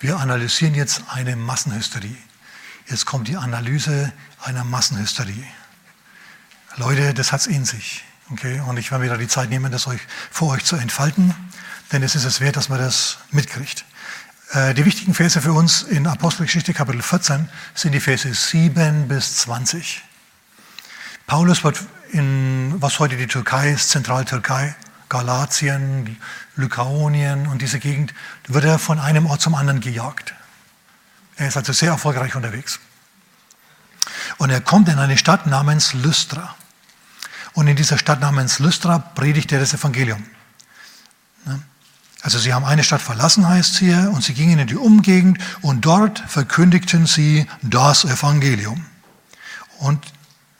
Wir analysieren jetzt eine Massenhysterie. Jetzt kommt die Analyse einer Massenhysterie. Leute, das hat es in sich. Okay? Und ich werde mir da die Zeit nehmen, das euch, vor euch zu entfalten, denn es ist es wert, dass man das mitkriegt. Äh, die wichtigen Verse für uns in Apostelgeschichte Kapitel 14 sind die Verse 7 bis 20. Paulus wird in, was heute die Türkei ist, Zentraltürkei, Galatien, Lykaonien und diese Gegend, wird er von einem Ort zum anderen gejagt. Er ist also sehr erfolgreich unterwegs. Und er kommt in eine Stadt namens Lystra. Und in dieser Stadt namens Lystra predigt er das Evangelium. Also sie haben eine Stadt verlassen, heißt hier, und sie gingen in die Umgegend und dort verkündigten sie das Evangelium. Und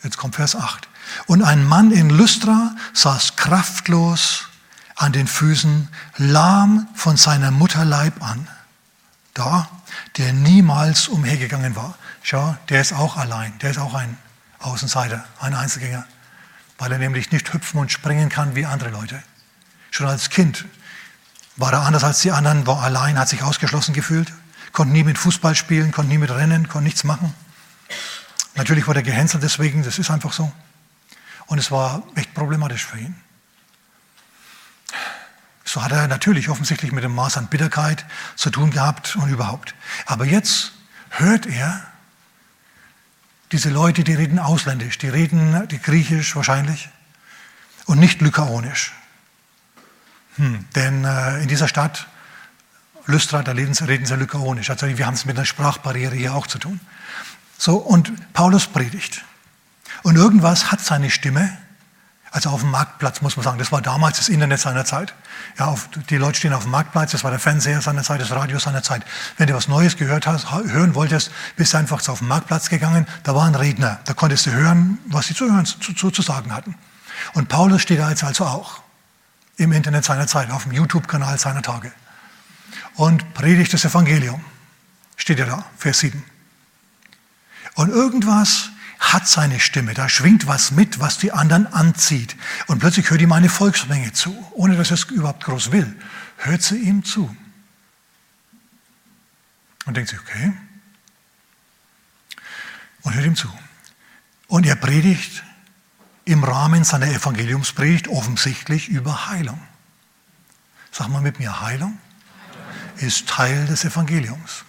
jetzt kommt Vers 8. Und ein Mann in Lystra saß kraftlos an den Füßen, lahm von seiner Mutterleib an. Da, der niemals umhergegangen war. Schau, der ist auch allein, der ist auch ein Außenseiter, ein Einzelgänger, weil er nämlich nicht hüpfen und springen kann wie andere Leute. Schon als Kind war er anders als die anderen, war allein, hat sich ausgeschlossen gefühlt, konnte nie mit Fußball spielen, konnte nie mit Rennen, konnte nichts machen. Natürlich wurde er gehänselt deswegen, das ist einfach so. Und es war echt problematisch für ihn. So hat er natürlich offensichtlich mit dem Maß an Bitterkeit zu tun gehabt und überhaupt. Aber jetzt hört er diese Leute, die reden ausländisch, die reden die griechisch wahrscheinlich und nicht lykaonisch. Hm, denn äh, in dieser Stadt, Lystra, da reden sie, reden sie lykaonisch. Also wir haben es mit einer Sprachbarriere hier auch zu tun. So, und Paulus predigt. Und irgendwas hat seine Stimme, also auf dem Marktplatz muss man sagen, das war damals das Internet seiner Zeit. Ja, auf, die Leute stehen auf dem Marktplatz, das war der Fernseher seiner Zeit, das Radio seiner Zeit. Wenn du was Neues gehört hast, hören wolltest, bist du einfach auf den Marktplatz gegangen, da war ein Redner, da konntest du hören, was sie zu hören, zu, zu, zu sagen hatten. Und Paulus steht da jetzt also auch im Internet seiner Zeit, auf dem YouTube-Kanal seiner Tage. Und predigt das Evangelium. Steht ja da, Vers 7. Und irgendwas hat seine Stimme, da schwingt was mit, was die anderen anzieht. Und plötzlich hört ihm eine Volksmenge zu, ohne dass er es überhaupt groß will. Hört sie ihm zu. Und denkt sich, okay. Und hört ihm zu. Und er predigt im Rahmen seiner Evangeliumspredigt offensichtlich über Heilung. Sag mal mit mir, Heilung ist Teil des Evangeliums.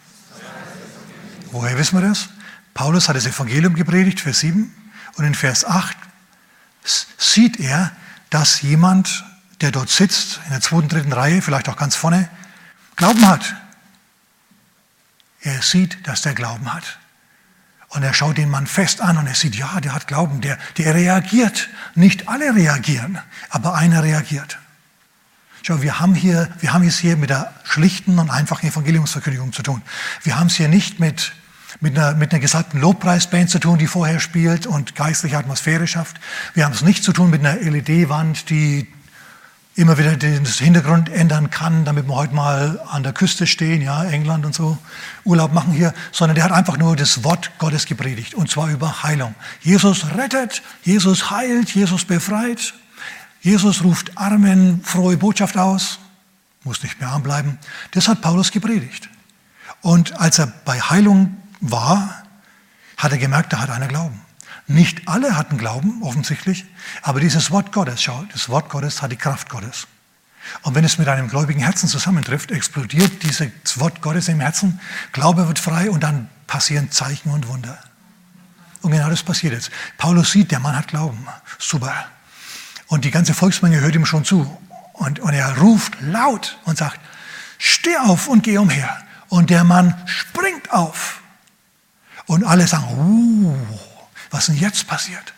Woher wissen wir das? Paulus hat das Evangelium gepredigt, Vers 7, und in Vers 8 sieht er, dass jemand, der dort sitzt, in der zweiten, dritten Reihe, vielleicht auch ganz vorne, Glauben hat. Er sieht, dass der Glauben hat. Und er schaut den Mann fest an und er sieht, ja, der hat Glauben, der, der reagiert. Nicht alle reagieren, aber einer reagiert. Schau, wir haben, hier, wir haben es hier mit der schlichten und einfachen Evangeliumsverkündigung zu tun. Wir haben es hier nicht mit, mit, einer, mit einer gesalbten Lobpreisband zu tun, die vorher spielt und geistliche Atmosphäre schafft. Wir haben es nicht zu tun mit einer LED-Wand, die immer wieder den Hintergrund ändern kann, damit wir heute mal an der Küste stehen, ja, England und so, Urlaub machen hier, sondern der hat einfach nur das Wort Gottes gepredigt und zwar über Heilung. Jesus rettet, Jesus heilt, Jesus befreit, Jesus ruft Armen frohe Botschaft aus, muss nicht mehr arm bleiben. Das hat Paulus gepredigt. Und als er bei Heilung war, hat er gemerkt, da hat einer Glauben. Nicht alle hatten Glauben, offensichtlich, aber dieses Wort Gottes, schau, das Wort Gottes hat die Kraft Gottes. Und wenn es mit einem gläubigen Herzen zusammentrifft, explodiert dieses Wort Gottes im Herzen, Glaube wird frei und dann passieren Zeichen und Wunder. Und genau das passiert jetzt. Paulus sieht, der Mann hat Glauben. Super. Und die ganze Volksmenge hört ihm schon zu. Und, und er ruft laut und sagt, steh auf und geh umher. Und der Mann springt auf. Und alle sagen, uh, was denn jetzt passiert?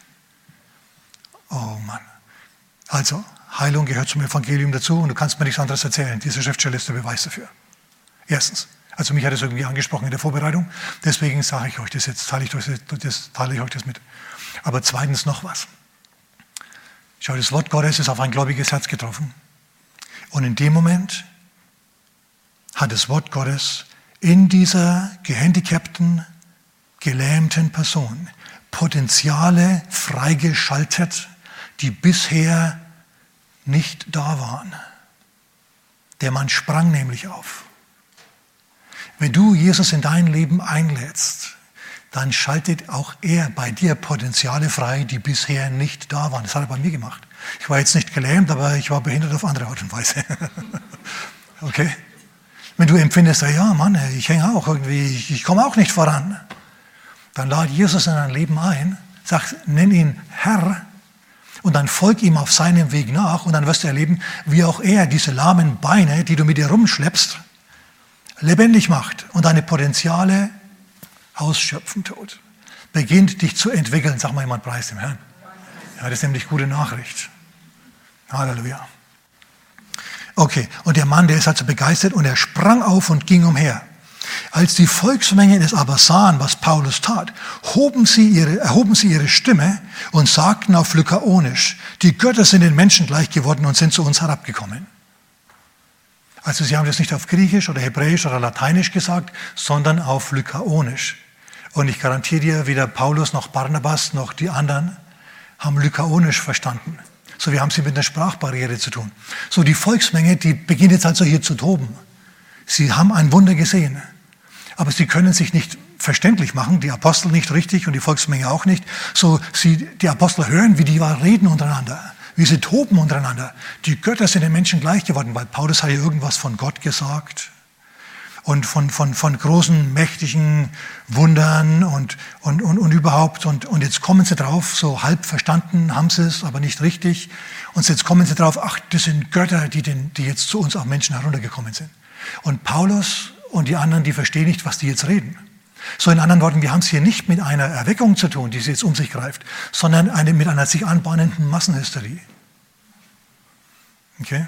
Oh Mann. Also, Heilung gehört zum Evangelium dazu und du kannst mir nichts anderes erzählen. Diese Schriftstelle ist der Beweis dafür. Erstens. Also mich hat es irgendwie angesprochen in der Vorbereitung. Deswegen sage ich euch das jetzt, teile ich, euch das, teile ich euch das mit. Aber zweitens noch was. Schau, das Wort Gottes ist auf ein gläubiges Herz getroffen. Und in dem Moment hat das Wort Gottes in dieser gehandicapten, gelähmten Person Potenziale freigeschaltet, die bisher nicht da waren. Der Mann sprang nämlich auf. Wenn du Jesus in dein Leben einlädst, dann schaltet auch er bei dir Potenziale frei, die bisher nicht da waren. Das hat er bei mir gemacht. Ich war jetzt nicht gelähmt, aber ich war behindert auf andere Art und Weise. okay? Wenn du empfindest, ja Mann, ich hänge auch irgendwie, ich, ich komme auch nicht voran, dann lad Jesus in dein Leben ein, sag, nenn ihn Herr und dann folg ihm auf seinem Weg nach und dann wirst du erleben, wie auch er diese lahmen Beine, die du mit dir rumschleppst, lebendig macht und deine Potenziale ausschöpfen tut. Beginnt dich zu entwickeln, sag mal jemand, preis dem Herrn. Ja, das ist nämlich gute Nachricht. Halleluja. Okay, und der Mann, der ist also begeistert und er sprang auf und ging umher. Als die Volksmenge es aber sahen, was Paulus tat, hoben sie ihre, erhoben sie ihre Stimme und sagten auf Lykaonisch, die Götter sind den Menschen gleich geworden und sind zu uns herabgekommen. Also sie haben das nicht auf Griechisch oder Hebräisch oder Lateinisch gesagt, sondern auf Lykaonisch. Und ich garantiere dir, weder Paulus noch Barnabas noch die anderen haben Lykaonisch verstanden. So, wir haben sie mit einer Sprachbarriere zu tun. So, die Volksmenge, die beginnt jetzt also hier zu toben. Sie haben ein Wunder gesehen, aber sie können sich nicht verständlich machen, die Apostel nicht richtig und die Volksmenge auch nicht. So, sie, die Apostel hören, wie die reden untereinander, wie sie toben untereinander. Die Götter sind den Menschen gleich geworden, weil Paulus hat ja irgendwas von Gott gesagt und von, von, von großen, mächtigen Wundern und, und, und, und überhaupt. Und, und jetzt kommen sie drauf, so halb verstanden haben sie es, aber nicht richtig. Und jetzt kommen sie drauf, ach, das sind Götter, die, den, die jetzt zu uns auch Menschen heruntergekommen sind. Und Paulus und die anderen, die verstehen nicht, was die jetzt reden. So in anderen Worten, wir haben es hier nicht mit einer Erweckung zu tun, die sie jetzt um sich greift, sondern eine, mit einer sich anbahnenden Massenhysterie. Okay?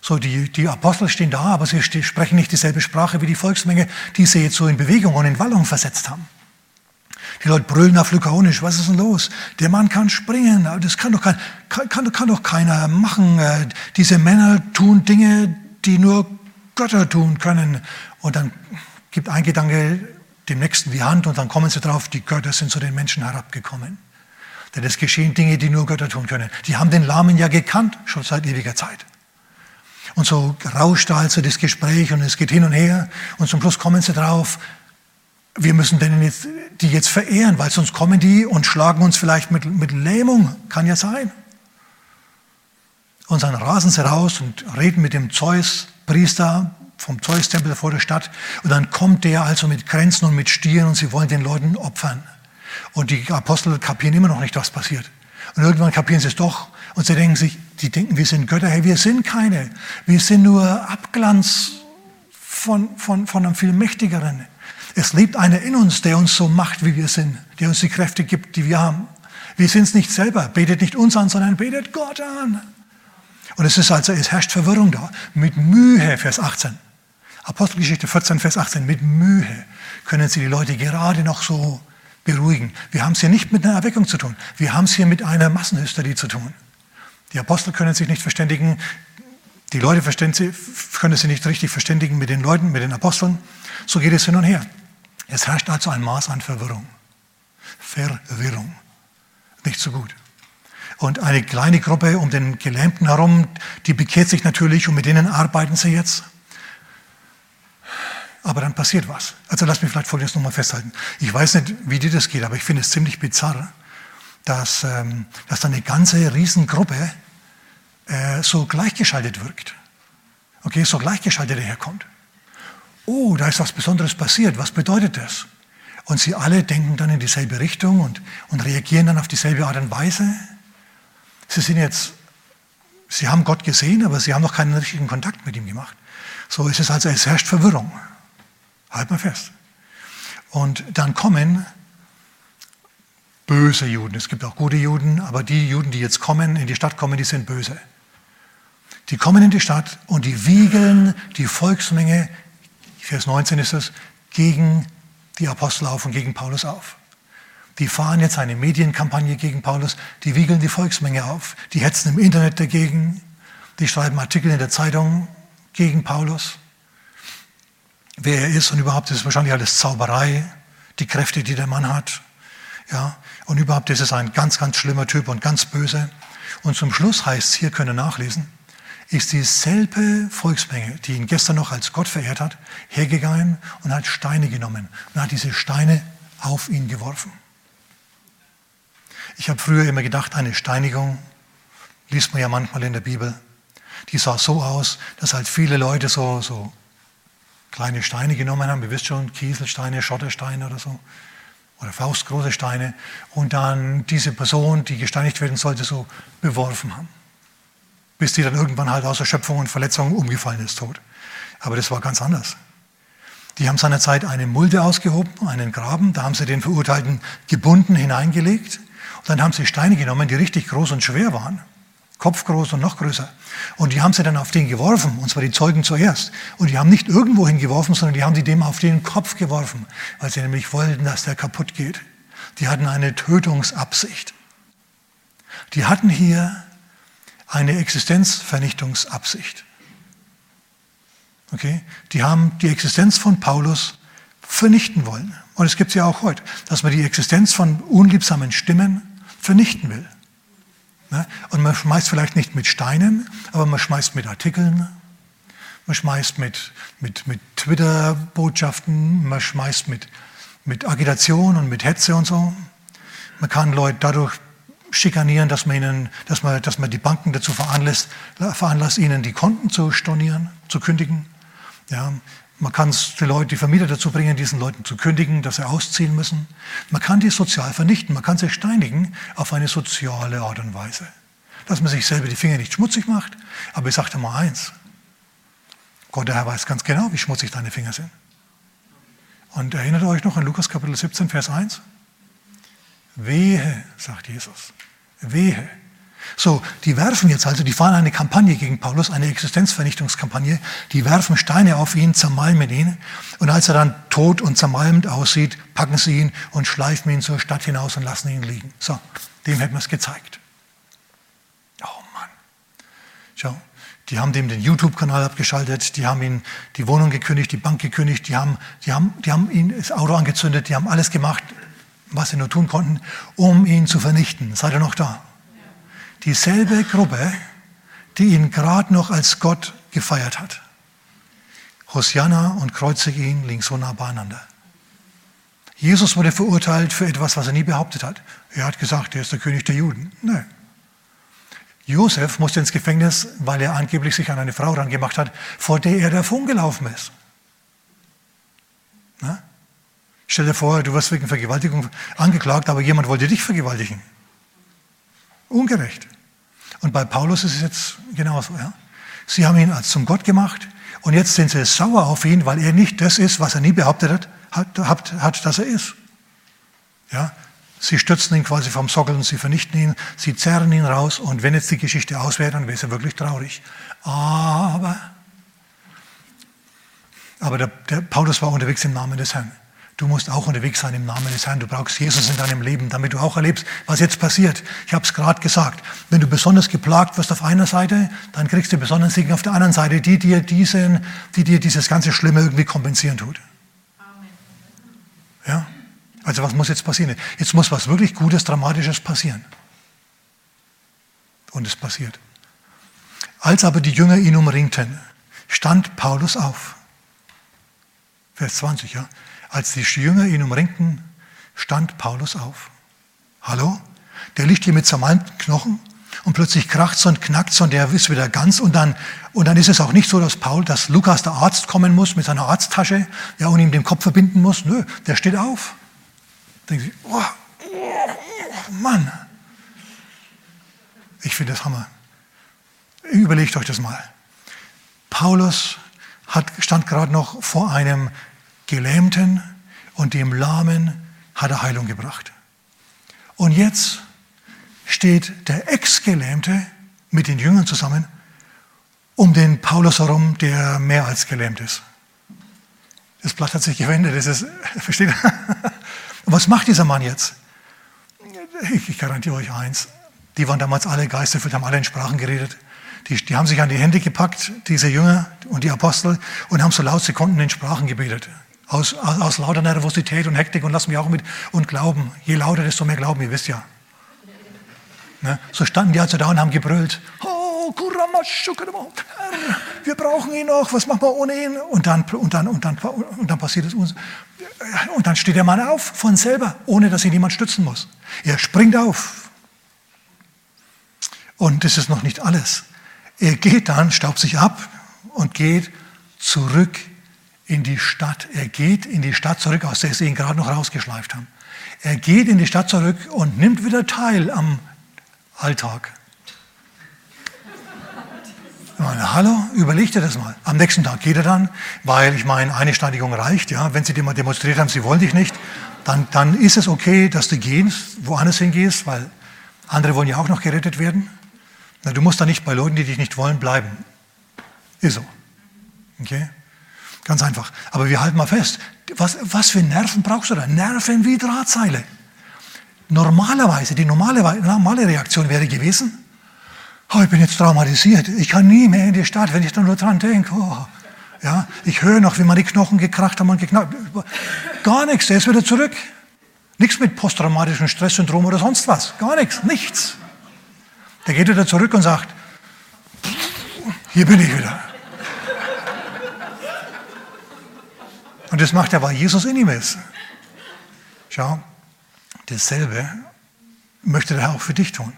So, die, die Apostel stehen da, aber sie sprechen nicht dieselbe Sprache wie die Volksmenge, die sie jetzt so in Bewegung und in Wallung versetzt haben. Die Leute brüllen auf Lykaonisch, was ist denn los? Der Mann kann springen, das kann doch, kein, kann, kann doch keiner machen. Äh, diese Männer tun Dinge, die nur Götter tun können. Und dann gibt ein Gedanke dem Nächsten die Hand und dann kommen sie drauf, die Götter sind zu den Menschen herabgekommen. Denn es geschehen Dinge, die nur Götter tun können. Die haben den Lahmen ja gekannt, schon seit ewiger Zeit. Und so rauscht also das Gespräch und es geht hin und her. Und zum Schluss kommen sie drauf, wir müssen denen jetzt, die jetzt verehren, weil sonst kommen die und schlagen uns vielleicht mit, mit Lähmung. Kann ja sein. Und dann rasen sie raus und reden mit dem Zeus-Priester vom Zeus-Tempel vor der Stadt. Und dann kommt der also mit Grenzen und mit Stieren und sie wollen den Leuten opfern. Und die Apostel kapieren immer noch nicht, was passiert. Und irgendwann kapieren sie es doch und sie denken sich, die denken, wir sind Götter. Hey, wir sind keine. Wir sind nur Abglanz von, von, von einem viel mächtigeren. Es lebt einer in uns, der uns so macht, wie wir sind, der uns die Kräfte gibt, die wir haben. Wir sind es nicht selber. Betet nicht uns an, sondern betet Gott an. Und es ist also, es herrscht Verwirrung da. Mit Mühe, Vers 18. Apostelgeschichte 14, Vers 18. Mit Mühe können sie die Leute gerade noch so beruhigen. Wir haben es hier nicht mit einer Erweckung zu tun. Wir haben es hier mit einer Massenhysterie zu tun. Die Apostel können sich nicht verständigen, die Leute können sich nicht richtig verständigen mit den Leuten, mit den Aposteln. So geht es hin und her. Es herrscht also ein Maß an Verwirrung. Verwirrung. Nicht so gut. Und eine kleine Gruppe um den Gelähmten herum, die bekehrt sich natürlich und mit denen arbeiten sie jetzt. Aber dann passiert was. Also lass mich vielleicht Folgendes nochmal festhalten. Ich weiß nicht, wie dir das geht, aber ich finde es ziemlich bizarr, dass, ähm, dass da eine ganze Riesengruppe äh, so gleichgeschaltet wirkt. Okay, so gleichgeschaltet daherkommt. Oh, da ist was Besonderes passiert. Was bedeutet das? Und sie alle denken dann in dieselbe Richtung und, und reagieren dann auf dieselbe Art und Weise. Sie sind jetzt, sie haben Gott gesehen, aber sie haben noch keinen richtigen Kontakt mit ihm gemacht. So ist es also, es herrscht Verwirrung. Halt mal fest. Und dann kommen böse Juden. Es gibt auch gute Juden, aber die Juden, die jetzt kommen, in die Stadt kommen, die sind böse. Die kommen in die Stadt und die wiegeln die Volksmenge, Vers 19 ist es, gegen die Apostel auf und gegen Paulus auf. Die fahren jetzt eine Medienkampagne gegen Paulus, die wiegeln die Volksmenge auf, die hetzen im Internet dagegen, die schreiben Artikel in der Zeitung gegen Paulus. Wer er ist und überhaupt ist wahrscheinlich alles Zauberei, die Kräfte, die der Mann hat. Ja, und überhaupt ist es ein ganz, ganz schlimmer Typ und ganz böse. Und zum Schluss heißt es, hier können nachlesen, ist dieselbe Volksmenge, die ihn gestern noch als Gott verehrt hat, hergegangen und hat Steine genommen und hat diese Steine auf ihn geworfen. Ich habe früher immer gedacht, eine Steinigung, liest man ja manchmal in der Bibel, die sah so aus, dass halt viele Leute so, so kleine Steine genommen haben, ihr wisst schon, Kieselsteine, Schottersteine oder so, oder faustgroße Steine, und dann diese Person, die gesteinigt werden sollte, so beworfen haben. Bis die dann irgendwann halt aus Erschöpfung und Verletzung umgefallen ist, tot. Aber das war ganz anders. Die haben seinerzeit eine Mulde ausgehoben, einen Graben, da haben sie den Verurteilten gebunden hineingelegt dann haben sie Steine genommen, die richtig groß und schwer waren, kopfgroß und noch größer. Und die haben sie dann auf den geworfen, und zwar die Zeugen zuerst. Und die haben nicht irgendwo hingeworfen, sondern die haben sie dem auf den Kopf geworfen, weil sie nämlich wollten, dass der kaputt geht. Die hatten eine Tötungsabsicht. Die hatten hier eine Existenzvernichtungsabsicht. Okay? Die haben die Existenz von Paulus vernichten wollen. Und es gibt es ja auch heute, dass man die Existenz von unliebsamen Stimmen vernichten will. Ne? Und man schmeißt vielleicht nicht mit Steinen, aber man schmeißt mit Artikeln, man schmeißt mit, mit, mit Twitter-Botschaften, man schmeißt mit, mit Agitation und mit Hetze und so. Man kann Leute dadurch schikanieren, dass man, ihnen, dass man, dass man die Banken dazu veranlasst, veranlasst, ihnen die Konten zu stornieren, zu kündigen. Ja, man kann die Leute, die Vermieter dazu bringen, diesen Leuten zu kündigen, dass sie ausziehen müssen. Man kann die sozial vernichten, man kann sie steinigen auf eine soziale Art und Weise. Dass man sich selber die Finger nicht schmutzig macht. Aber ich sagte mal eins. Gott, der Herr weiß ganz genau, wie schmutzig deine Finger sind. Und erinnert euch noch an Lukas Kapitel 17, Vers 1? Wehe, sagt Jesus. Wehe so, die werfen jetzt also, die fahren eine Kampagne gegen Paulus, eine Existenzvernichtungskampagne. Die werfen Steine auf ihn, zermalmen ihn. Und als er dann tot und zermalmt aussieht, packen sie ihn und schleifen ihn zur Stadt hinaus und lassen ihn liegen. So, dem hätten wir es gezeigt. Oh Mann. Schau, die haben dem den YouTube-Kanal abgeschaltet, die haben ihm die Wohnung gekündigt, die Bank gekündigt, die haben, die haben, die haben ihn das Auto angezündet, die haben alles gemacht, was sie nur tun konnten, um ihn zu vernichten. Seid ihr noch da? Dieselbe Gruppe, die ihn gerade noch als Gott gefeiert hat. Hosianna und kreuzige ihn liegen so nah beieinander. Jesus wurde verurteilt für etwas, was er nie behauptet hat. Er hat gesagt, er ist der König der Juden. Nein. Josef musste ins Gefängnis, weil er angeblich sich an eine Frau rangemacht hat, vor der er davon gelaufen ist. Na? Stell dir vor, du wirst wegen Vergewaltigung angeklagt, aber jemand wollte dich vergewaltigen. Ungerecht. Und bei Paulus ist es jetzt genauso. Ja? Sie haben ihn als zum Gott gemacht und jetzt sind sie sauer auf ihn, weil er nicht das ist, was er nie behauptet hat, hat, hat, hat dass er ist. Ja? Sie stürzen ihn quasi vom Sockel und sie vernichten ihn, sie zerren ihn raus und wenn jetzt die Geschichte aus wäre, dann wäre es wirklich traurig. Aber, aber der, der Paulus war unterwegs im Namen des Herrn. Du musst auch unterwegs sein im Namen des Herrn. Du brauchst Jesus in deinem Leben, damit du auch erlebst, was jetzt passiert. Ich habe es gerade gesagt. Wenn du besonders geplagt wirst auf einer Seite, dann kriegst du besonders Segen auf der anderen Seite, die dir, diesen, die dir dieses ganze Schlimme irgendwie kompensieren tut. Amen. Ja? Also was muss jetzt passieren? Jetzt muss was wirklich Gutes, Dramatisches passieren. Und es passiert. Als aber die Jünger ihn umringten, stand Paulus auf. Vers 20, ja. Als die Jünger ihn umringten, stand Paulus auf. Hallo? Der liegt hier mit zermalmten Knochen und plötzlich kracht und knackt und der ist wieder ganz und dann, und dann ist es auch nicht so, dass Paul, dass Lukas, der Arzt, kommen muss mit seiner Arzttasche ja, und ihm den Kopf verbinden muss. Nö, der steht auf. Denken Sie, oh, oh Mann. Ich finde das Hammer. Überlegt euch das mal. Paulus hat, stand gerade noch vor einem Gelähmten und dem Lahmen hat er Heilung gebracht. Und jetzt steht der Ex-Gelähmte mit den Jüngern zusammen um den Paulus herum, der mehr als gelähmt ist. Das Blatt hat sich gewendet, das ist, versteht ihr? Was macht dieser Mann jetzt? Ich, garantiere euch eins, die waren damals alle geisterfüllt, haben alle in Sprachen geredet. Die, die, haben sich an die Hände gepackt, diese Jünger und die Apostel, und haben so laut sie konnten in Sprachen gebetet. Aus, aus, aus lauter Nervosität und Hektik und lassen wir auch mit und glauben. Je lauter, desto mehr glauben, ihr wisst ja. Ne? So standen die also da und haben gebrüllt. Oh, wir brauchen ihn noch, was machen wir ohne ihn? Und dann, und dann, und dann, und dann passiert es uns. Und dann steht der Mann auf von selber, ohne dass ihn jemand stützen muss. Er springt auf. Und das ist noch nicht alles. Er geht dann, staubt sich ab und geht zurück in die Stadt. Er geht in die Stadt zurück, aus der sie ihn gerade noch rausgeschleift haben. Er geht in die Stadt zurück und nimmt wieder teil am Alltag. Meine, hallo, überleg dir das mal. Am nächsten Tag geht er dann, weil ich meine, eine Stadigung reicht. Ja, wenn sie dir mal demonstriert haben, sie wollen dich nicht, dann, dann ist es okay, dass du gehst, woanders hingehst, weil andere wollen ja auch noch gerettet werden. Na, du musst da nicht bei Leuten, die dich nicht wollen, bleiben. Ist so. Okay? Ganz einfach. Aber wir halten mal fest, was, was für Nerven brauchst du da? Nerven wie Drahtseile. Normalerweise, die normale, normale Reaktion wäre gewesen, oh, ich bin jetzt traumatisiert, ich kann nie mehr in die Stadt, wenn ich da nur dran denke. Oh. Ja, ich höre noch, wie man die Knochen gekracht haben und geknackt. Gar nichts, der ist wieder zurück. Nichts mit posttraumatischem Stresssyndrom oder sonst was. Gar nichts, nichts. Der geht wieder zurück und sagt, hier bin ich wieder. Und das macht er, weil Jesus in ihm ist. Schau, dasselbe möchte Herr auch für dich tun.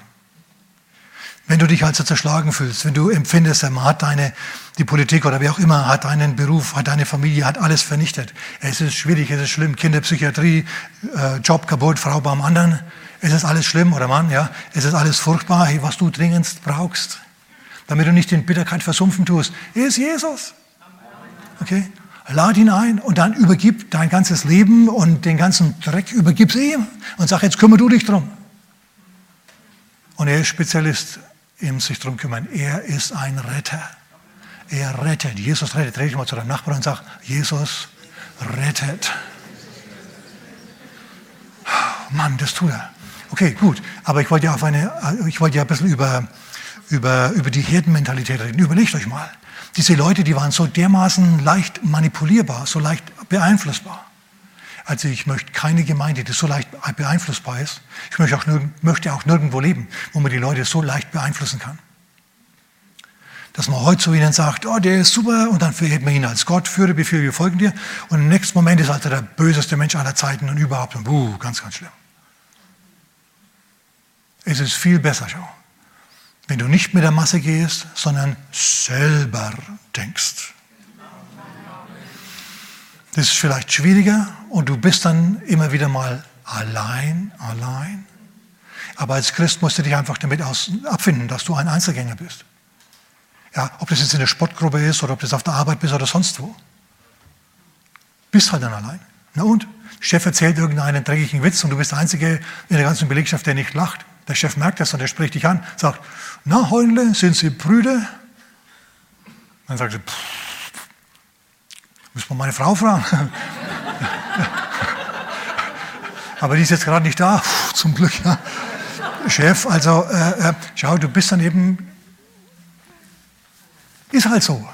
Wenn du dich also zerschlagen fühlst, wenn du empfindest, man hat deine, die Politik oder wie auch immer, hat deinen Beruf, hat deine Familie, hat alles vernichtet. Es ist schwierig, es ist schlimm, Kinderpsychiatrie, äh, Job kaputt, Frau beim anderen. Es ist alles schlimm, oder Mann, ja. Es ist alles furchtbar, hey, was du dringendst brauchst, damit du nicht in Bitterkeit versumpfen tust, ist Jesus. Okay? Lad ihn ein und dann übergib dein ganzes Leben und den ganzen Dreck übergib ihm und sag, jetzt kümmere du dich drum. Und er ist Spezialist im sich drum kümmern. Er ist ein Retter. Er rettet. Jesus rettet. Dreh dich mal zu deinem Nachbarn und sag, Jesus rettet. Mann, das tut er. Okay, gut. Aber ich wollte ja, auf eine, ich wollte ja ein bisschen über, über, über die Herdenmentalität reden. Überlegt euch mal. Diese Leute, die waren so dermaßen leicht manipulierbar, so leicht beeinflussbar. Also ich möchte keine Gemeinde, die so leicht beeinflussbar ist. Ich möchte auch, möchte auch nirgendwo leben, wo man die Leute so leicht beeinflussen kann. Dass man heute zu ihnen sagt, oh, der ist super, und dann verhält man ihn als Gott, führe Befehl, wir folgen dir. Und im nächsten Moment ist er also der böseste Mensch aller Zeiten und überhaupt. Und, buh, ganz, ganz schlimm. Es ist viel besser, schau. Wenn du nicht mit der Masse gehst, sondern selber denkst. Das ist vielleicht schwieriger und du bist dann immer wieder mal allein, allein. Aber als Christ musst du dich einfach damit aus, abfinden, dass du ein Einzelgänger bist. Ja, ob das jetzt in der Sportgruppe ist oder ob das auf der Arbeit bist oder sonst wo. Bist halt dann allein. Na und? Chef erzählt irgendeinen dreckigen Witz und du bist der Einzige in der ganzen Belegschaft, der nicht lacht. Der Chef merkt das und er spricht dich an, sagt, na Heunle, sind Sie Brüder? Dann sagt sie, pff, muss man meine Frau fragen. Aber die ist jetzt gerade nicht da, Puh, zum Glück. Ja. Chef, also äh, äh, schau, du bist dann eben, ist halt so.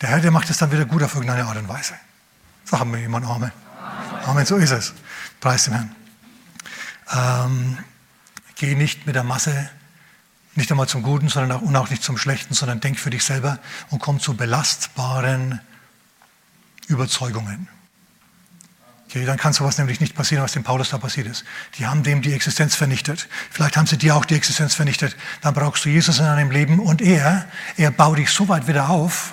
Der Herr, der macht es dann wieder gut auf irgendeine Art und Weise. Sagen wir jemand Amen. Amen, so ist es. Preis dem Herrn. Ähm, Geh nicht mit der Masse, nicht einmal zum Guten, sondern auch, und auch nicht zum Schlechten, sondern denk für dich selber und komm zu belastbaren Überzeugungen. Okay, dann kann sowas nämlich nicht passieren, was dem Paulus da passiert ist. Die haben dem die Existenz vernichtet. Vielleicht haben sie dir auch die Existenz vernichtet. Dann brauchst du Jesus in deinem Leben und er, er baut dich so weit wieder auf,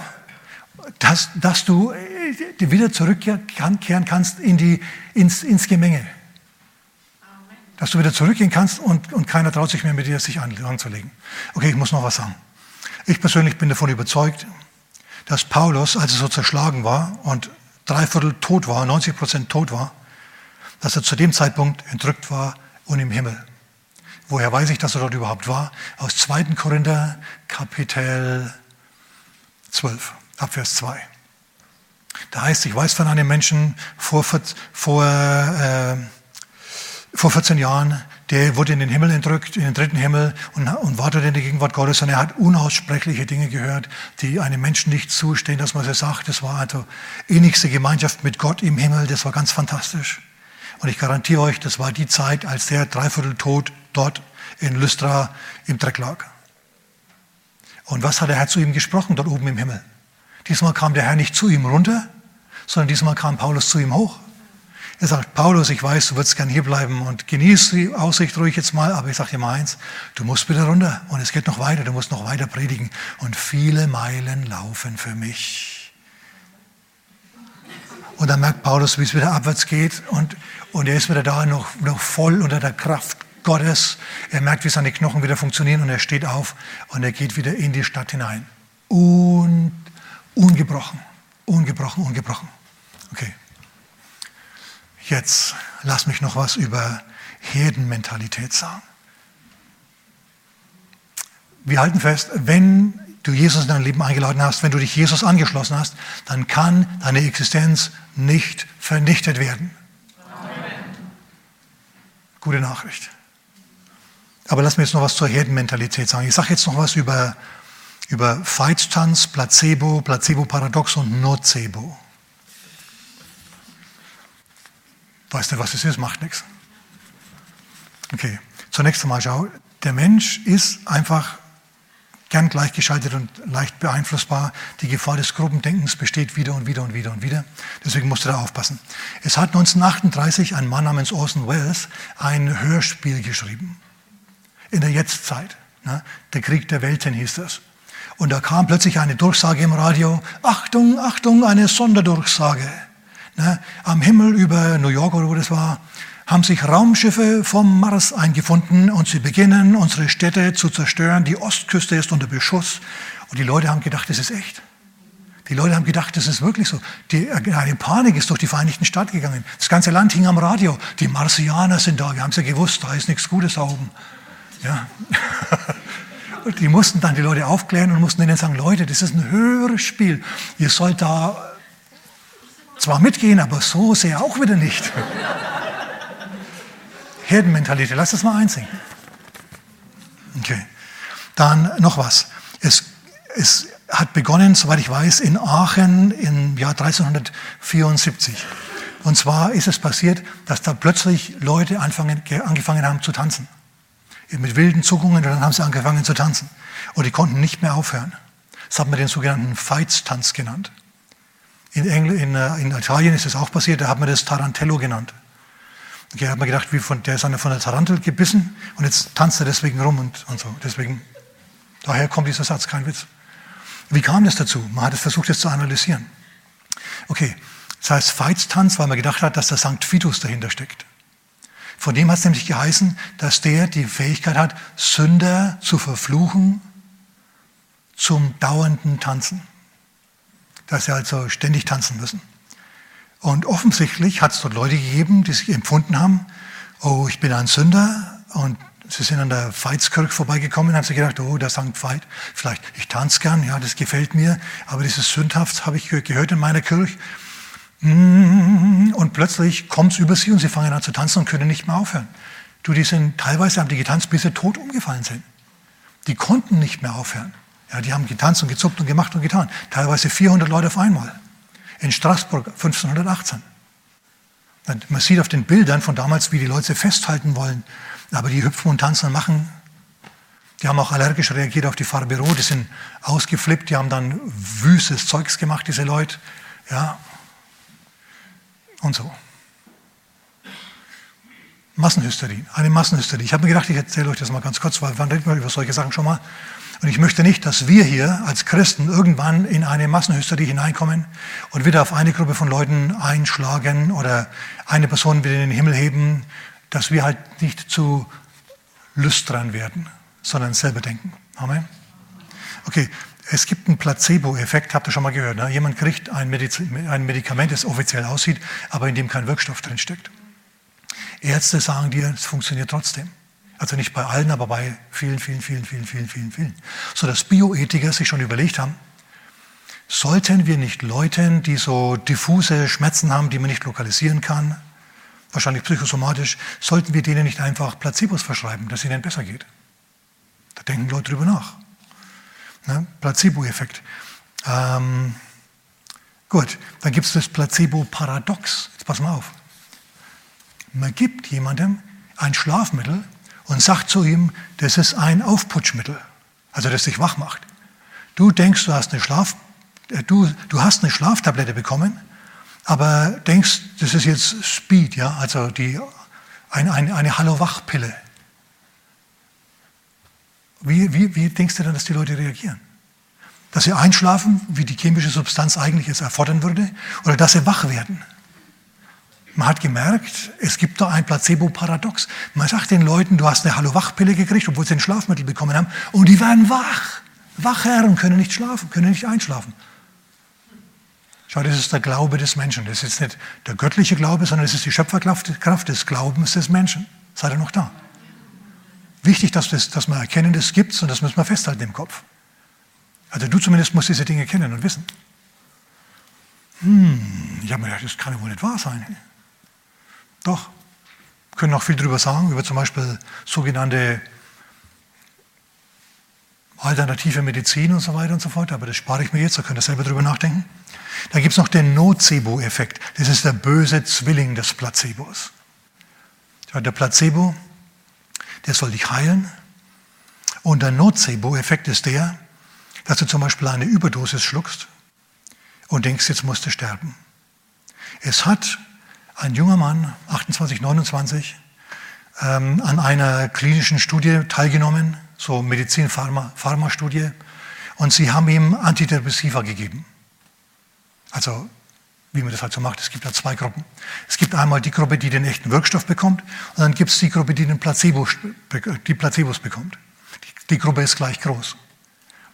dass, dass du äh, wieder zurückkehren kannst in die, ins, ins Gemenge dass du wieder zurückgehen kannst und, und keiner traut sich mehr mit dir, sich anzulegen. Okay, ich muss noch was sagen. Ich persönlich bin davon überzeugt, dass Paulus, als er so zerschlagen war und dreiviertel tot war, 90 Prozent tot war, dass er zu dem Zeitpunkt entrückt war und im Himmel. Woher weiß ich, dass er dort überhaupt war? Aus 2. Korinther Kapitel 12, Abvers 2. Da heißt, ich weiß von einem Menschen vor, vor äh, vor 14 Jahren, der wurde in den Himmel entrückt, in den dritten Himmel und, und wartete in der Gegenwart Gottes und er hat unaussprechliche Dinge gehört, die einem Menschen nicht zustehen, dass man sie sagt. Das war also innigste Gemeinschaft mit Gott im Himmel, das war ganz fantastisch. Und ich garantiere euch, das war die Zeit, als der dreiviertel tot dort in Lystra im Dreck lag. Und was hat der Herr zu ihm gesprochen dort oben im Himmel? Diesmal kam der Herr nicht zu ihm runter, sondern diesmal kam Paulus zu ihm hoch. Er sagt, Paulus, ich weiß, du würdest gern hier bleiben und genieß die Aussicht ruhig jetzt mal, aber ich sage dir mal eins, du musst wieder runter und es geht noch weiter, du musst noch weiter predigen und viele Meilen laufen für mich. Und dann merkt Paulus, wie es wieder abwärts geht und, und er ist wieder da, noch, noch voll unter der Kraft Gottes. Er merkt, wie seine Knochen wieder funktionieren und er steht auf und er geht wieder in die Stadt hinein. Und ungebrochen, ungebrochen, ungebrochen. Okay. Jetzt lass mich noch was über Herdenmentalität sagen. Wir halten fest, wenn du Jesus in dein Leben eingeladen hast, wenn du dich Jesus angeschlossen hast, dann kann deine Existenz nicht vernichtet werden. Amen. Gute Nachricht. Aber lass mir jetzt noch was zur Herdenmentalität sagen. Ich sage jetzt noch was über, über Veitstanz, Placebo, Placebo-Paradox und Nocebo. Weißt du, was es ist? Macht nichts. Okay, zunächst einmal schau, der Mensch ist einfach gern gleichgeschaltet und leicht beeinflussbar. Die Gefahr des Gruppendenkens besteht wieder und wieder und wieder und wieder. Deswegen musst du da aufpassen. Es hat 1938 ein Mann namens Orson Welles ein Hörspiel geschrieben. In der Jetztzeit. Ne? Der Krieg der Welten hieß das. Und da kam plötzlich eine Durchsage im Radio. Achtung, Achtung, eine Sonderdurchsage. Ne? Am Himmel über New York oder wo das war, haben sich Raumschiffe vom Mars eingefunden und sie beginnen, unsere Städte zu zerstören. Die Ostküste ist unter Beschuss. Und die Leute haben gedacht, das ist echt. Die Leute haben gedacht, das ist wirklich so. Die, eine Panik ist durch die Vereinigten Staaten gegangen. Das ganze Land hing am Radio. Die Marsianer sind da. Wir haben es ja gewusst, da ist nichts Gutes da oben. Ja. Und die mussten dann die Leute aufklären und mussten ihnen sagen, Leute, das ist ein höheres Spiel. Ihr sollt da zwar mitgehen, aber so sehr auch wieder nicht. Herdenmentalität, lass das mal einsingen. Okay. Dann noch was. Es, es hat begonnen, soweit ich weiß, in Aachen im Jahr 1374. Und zwar ist es passiert, dass da plötzlich Leute anfangen, angefangen haben zu tanzen. Mit wilden Zuckungen, und dann haben sie angefangen zu tanzen. Und die konnten nicht mehr aufhören. Das hat man den sogenannten Feitstanz genannt. In, Engl in, äh, in Italien ist es auch passiert, da hat man das Tarantello genannt. Okay, hat man gedacht, wie von, der ist einer von der Tarantel gebissen und jetzt tanzt er deswegen rum und, und so. Deswegen, daher kommt dieser Satz, kein Witz. Wie kam das dazu? Man hat es versucht, das zu analysieren. Okay, das heißt Veitstanz, weil man gedacht hat, dass der Sankt Vitus dahinter steckt. Von dem hat es nämlich geheißen, dass der die Fähigkeit hat, Sünder zu verfluchen zum dauernden Tanzen dass sie also ständig tanzen müssen. Und offensichtlich hat es dort Leute gegeben, die sich empfunden haben, oh, ich bin ein Sünder und sie sind an der Veitskirche vorbeigekommen und haben sich gedacht, oh, der Sankt Veit, vielleicht, ich tanze gern, ja, das gefällt mir, aber dieses Sündhaft habe ich gehört in meiner Kirche. Und plötzlich kommt es über sie und sie fangen an zu tanzen und können nicht mehr aufhören. Du, die sind, teilweise haben die getanzt, bis sie tot umgefallen sind. Die konnten nicht mehr aufhören. Ja, die haben getanzt und gezuckt und gemacht und getan. Teilweise 400 Leute auf einmal. In Straßburg 1518. Man sieht auf den Bildern von damals, wie die Leute festhalten wollen. Aber die hüpfen und tanzen und machen. Die haben auch allergisch reagiert auf die Farbe Rot. Die sind ausgeflippt. Die haben dann wüstes Zeugs gemacht, diese Leute. Ja. Und so. Massenhysterie. Eine Massenhysterie. Ich habe mir gedacht, ich erzähle euch das mal ganz kurz, weil wann reden wir über solche Sachen schon mal? Und ich möchte nicht, dass wir hier als Christen irgendwann in eine Massenhysterie hineinkommen und wieder auf eine Gruppe von Leuten einschlagen oder eine Person wieder in den Himmel heben, dass wir halt nicht zu lüstern werden, sondern selber denken. Amen. Okay, es gibt einen Placebo-Effekt, habt ihr schon mal gehört. Ne? Jemand kriegt ein, ein Medikament, das offiziell aussieht, aber in dem kein Wirkstoff drin steckt. Ärzte sagen dir, es funktioniert trotzdem. Also nicht bei allen, aber bei vielen, vielen, vielen, vielen, vielen, vielen, vielen. So dass Bioethiker sich schon überlegt haben, sollten wir nicht Leuten, die so diffuse Schmerzen haben, die man nicht lokalisieren kann, wahrscheinlich psychosomatisch, sollten wir denen nicht einfach Placebos verschreiben, dass ihnen besser geht? Da denken Leute drüber nach. Ne? Placebo-Effekt. Ähm, gut, dann gibt es das Placebo-Paradox. Jetzt pass mal auf. Man gibt jemandem ein Schlafmittel, und sagt zu ihm, das ist ein Aufputschmittel, also das dich wach macht. Du denkst, du hast eine, Schlaf, äh, du, du hast eine Schlaftablette bekommen, aber denkst, das ist jetzt Speed, ja, also die, ein, ein, eine Hallo-Wach-Pille. Wie, wie, wie denkst du dann, dass die Leute reagieren? Dass sie einschlafen, wie die chemische Substanz eigentlich es erfordern würde, oder dass sie wach werden? Man hat gemerkt, es gibt da ein Placebo-Paradox. Man sagt den Leuten, du hast eine Hallo-Wach-Pille gekriegt, obwohl sie ein Schlafmittel bekommen haben, und die werden wach. Wacher und können nicht schlafen, können nicht einschlafen. Schau, das ist der Glaube des Menschen. Das ist nicht der göttliche Glaube, sondern es ist die Schöpferkraft des Glaubens des Menschen. Seid ihr noch da? Wichtig, dass, das, dass wir erkennen, das gibt es und das müssen wir festhalten im Kopf. Also du zumindest musst diese Dinge kennen und wissen. Hm, ich habe mir gedacht, das kann ja wohl nicht wahr sein. Doch, können auch viel darüber sagen, über zum Beispiel sogenannte alternative Medizin und so weiter und so fort, aber das spare ich mir jetzt, da könnt ihr selber drüber nachdenken. Da gibt es noch den Nocebo-Effekt. Das ist der böse Zwilling des Placebos. Der Placebo, der soll dich heilen. Und der Nocebo-Effekt ist der, dass du zum Beispiel eine Überdosis schluckst und denkst, jetzt musst du sterben. Es hat ein junger Mann, 28, 29, ähm, an einer klinischen Studie teilgenommen, so Medizin-Pharma-Studie, und sie haben ihm Antidepressiva gegeben. Also, wie man das halt so macht, es gibt da zwei Gruppen. Es gibt einmal die Gruppe, die den echten Wirkstoff bekommt, und dann gibt es die Gruppe, die den Placebo, die Placebos bekommt. Die, die Gruppe ist gleich groß.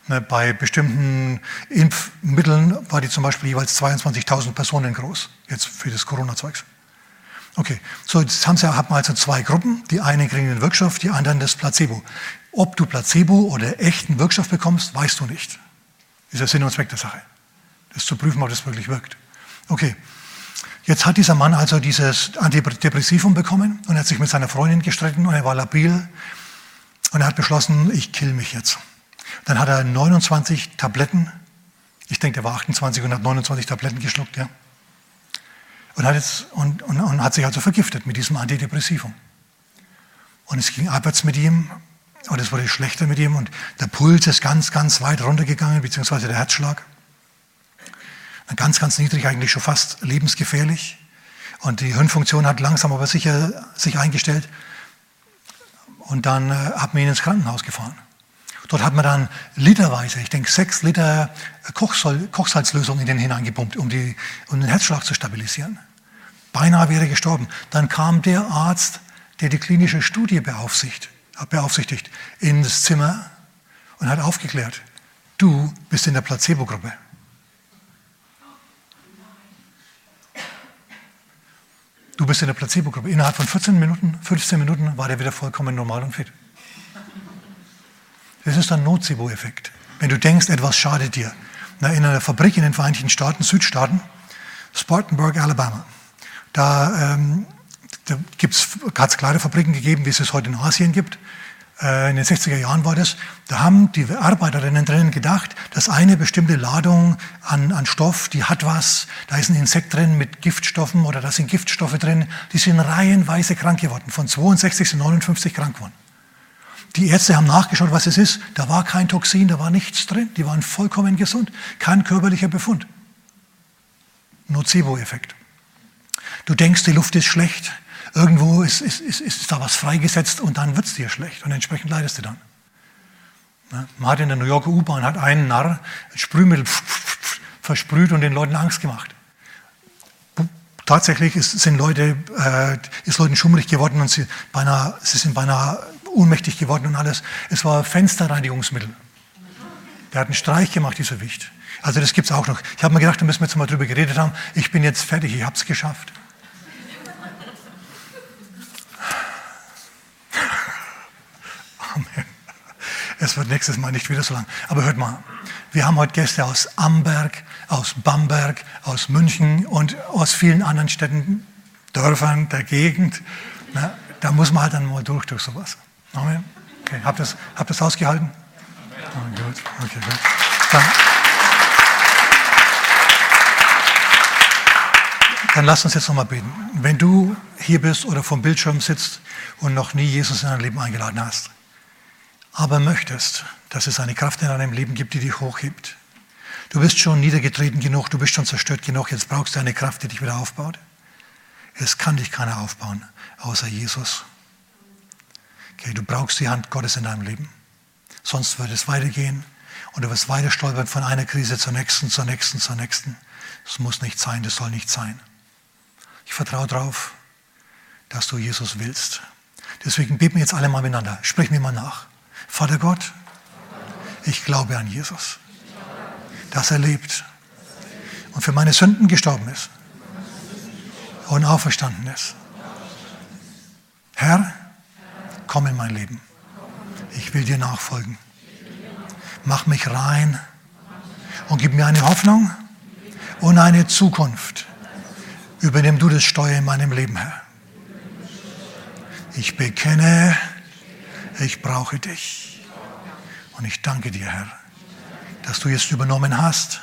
Ne, bei bestimmten Impfmitteln war die zum Beispiel jeweils 22.000 Personen groß, jetzt für das Corona-Zeugs. Okay, so jetzt haben Sie, hat man also zwei Gruppen. Die einen kriegen den Wirkstoff, die anderen das Placebo. Ob du Placebo oder echten Wirkstoff bekommst, weißt du nicht. Ist der Sinn und Zweck der Sache. Das zu prüfen, ob das wirklich wirkt. Okay, jetzt hat dieser Mann also dieses Antidepressivum bekommen und er hat sich mit seiner Freundin gestritten und er war labil und er hat beschlossen, ich kill mich jetzt. Dann hat er 29 Tabletten, ich denke, er war 28 und hat 29 Tabletten geschluckt, ja und hat, jetzt, und, und, und hat sich also vergiftet mit diesem Antidepressivum. Und es ging abwärts mit ihm und es wurde schlechter mit ihm und der Puls ist ganz, ganz weit runtergegangen, beziehungsweise der Herzschlag. Ganz, ganz niedrig, eigentlich schon fast lebensgefährlich. Und die Hirnfunktion hat langsam aber sicher sich eingestellt. Und dann äh, hat man ihn ins Krankenhaus gefahren. Dort hat man dann literweise, ich denke sechs Liter Kochsalzlösung in den hineingepumpt, um, die, um den Herzschlag zu stabilisieren. Beinahe wäre gestorben. Dann kam der Arzt, der die klinische Studie beaufsichtigt, beaufsichtigt ins Zimmer und hat aufgeklärt, du bist in der Placebo-Gruppe. Du bist in der Placebo-Gruppe. Innerhalb von 14 Minuten, 15 Minuten war der wieder vollkommen normal und fit. Das ist ein Nocebo-Effekt. Wenn du denkst, etwas schadet dir. in einer Fabrik in den Vereinigten Staaten, Südstaaten, Spartanburg, Alabama, da, ähm, da hat es kleine Fabriken gegeben, wie es es heute in Asien gibt. Äh, in den 60er Jahren war das. Da haben die Arbeiterinnen drinnen gedacht, dass eine bestimmte Ladung an, an Stoff, die hat was, da ist ein Insekt drin mit Giftstoffen oder da sind Giftstoffe drin, die sind reihenweise krank geworden. Von 62 zu 59 krank geworden. Die Ärzte haben nachgeschaut, was es ist. Da war kein Toxin, da war nichts drin. Die waren vollkommen gesund. Kein körperlicher Befund. Nocebo-Effekt. Du denkst, die Luft ist schlecht, irgendwo ist, ist, ist, ist da was freigesetzt und dann wird es dir schlecht und entsprechend leidest du dann. Man hat in der New Yorker U-Bahn hat einen Narr Sprühmittel versprüht und den Leuten Angst gemacht. Tatsächlich ist, sind Leute, äh, ist Leuten schummrig geworden und sie, beinahe, sie sind beinahe ohnmächtig geworden und alles. Es war Fensterreinigungsmittel. Der hat einen Streich gemacht, dieser Wicht. Also das gibt es auch noch. Ich habe mir gedacht, da müssen wir jetzt mal drüber geredet haben. Ich bin jetzt fertig, ich habe es geschafft. Amen. Es wird nächstes Mal nicht wieder so lang. Aber hört mal, wir haben heute Gäste aus Amberg, aus Bamberg, aus München und aus vielen anderen Städten, Dörfern der Gegend. Na, da muss man halt dann mal durch durch sowas. Amen. Okay, habt ihr das, habt das ausgehalten? Oh, gut. Okay, gut. Dann, dann lass uns jetzt nochmal beten. Wenn du hier bist oder vom Bildschirm sitzt und noch nie Jesus in dein Leben eingeladen hast, aber möchtest, dass es eine Kraft in deinem Leben gibt, die dich hochhebt. Du bist schon niedergetreten genug, du bist schon zerstört genug, jetzt brauchst du eine Kraft, die dich wieder aufbaut. Es kann dich keiner aufbauen, außer Jesus. Okay, du brauchst die Hand Gottes in deinem Leben. Sonst wird es weitergehen und du wirst weiter stolpern von einer Krise zur nächsten, zur nächsten, zur nächsten. Das muss nicht sein, das soll nicht sein. Ich vertraue darauf, dass du Jesus willst. Deswegen beten wir jetzt alle mal miteinander. Sprich mir mal nach. Vater Gott, ich glaube an Jesus, dass er lebt und für meine Sünden gestorben ist und auferstanden ist. Herr, komm in mein Leben. Ich will dir nachfolgen. Mach mich rein und gib mir eine Hoffnung und eine Zukunft. Übernimm du das Steuer in meinem Leben, Herr. Ich bekenne, ich brauche dich. Und ich danke dir, Herr, dass du jetzt übernommen hast,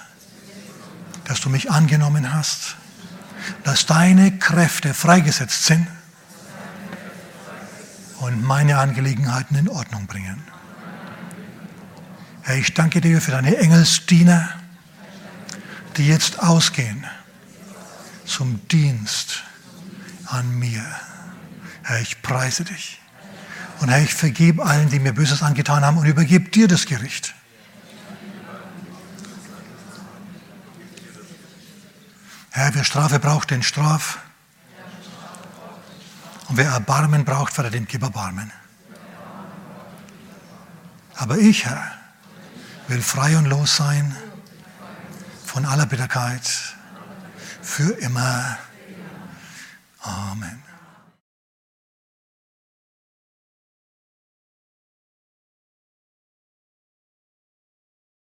dass du mich angenommen hast, dass deine Kräfte freigesetzt sind und meine Angelegenheiten in Ordnung bringen. Herr, ich danke dir für deine Engelsdiener, die jetzt ausgehen zum Dienst an mir. Herr, ich preise dich. Und Herr, ich vergebe allen, die mir Böses angetan haben und übergebe dir das Gericht. Herr, wer Strafe braucht, den Straf. Und wer Erbarmen braucht, Vater, dem gib Erbarmen. Aber ich, Herr, will frei und los sein von aller Bitterkeit für immer. Amen.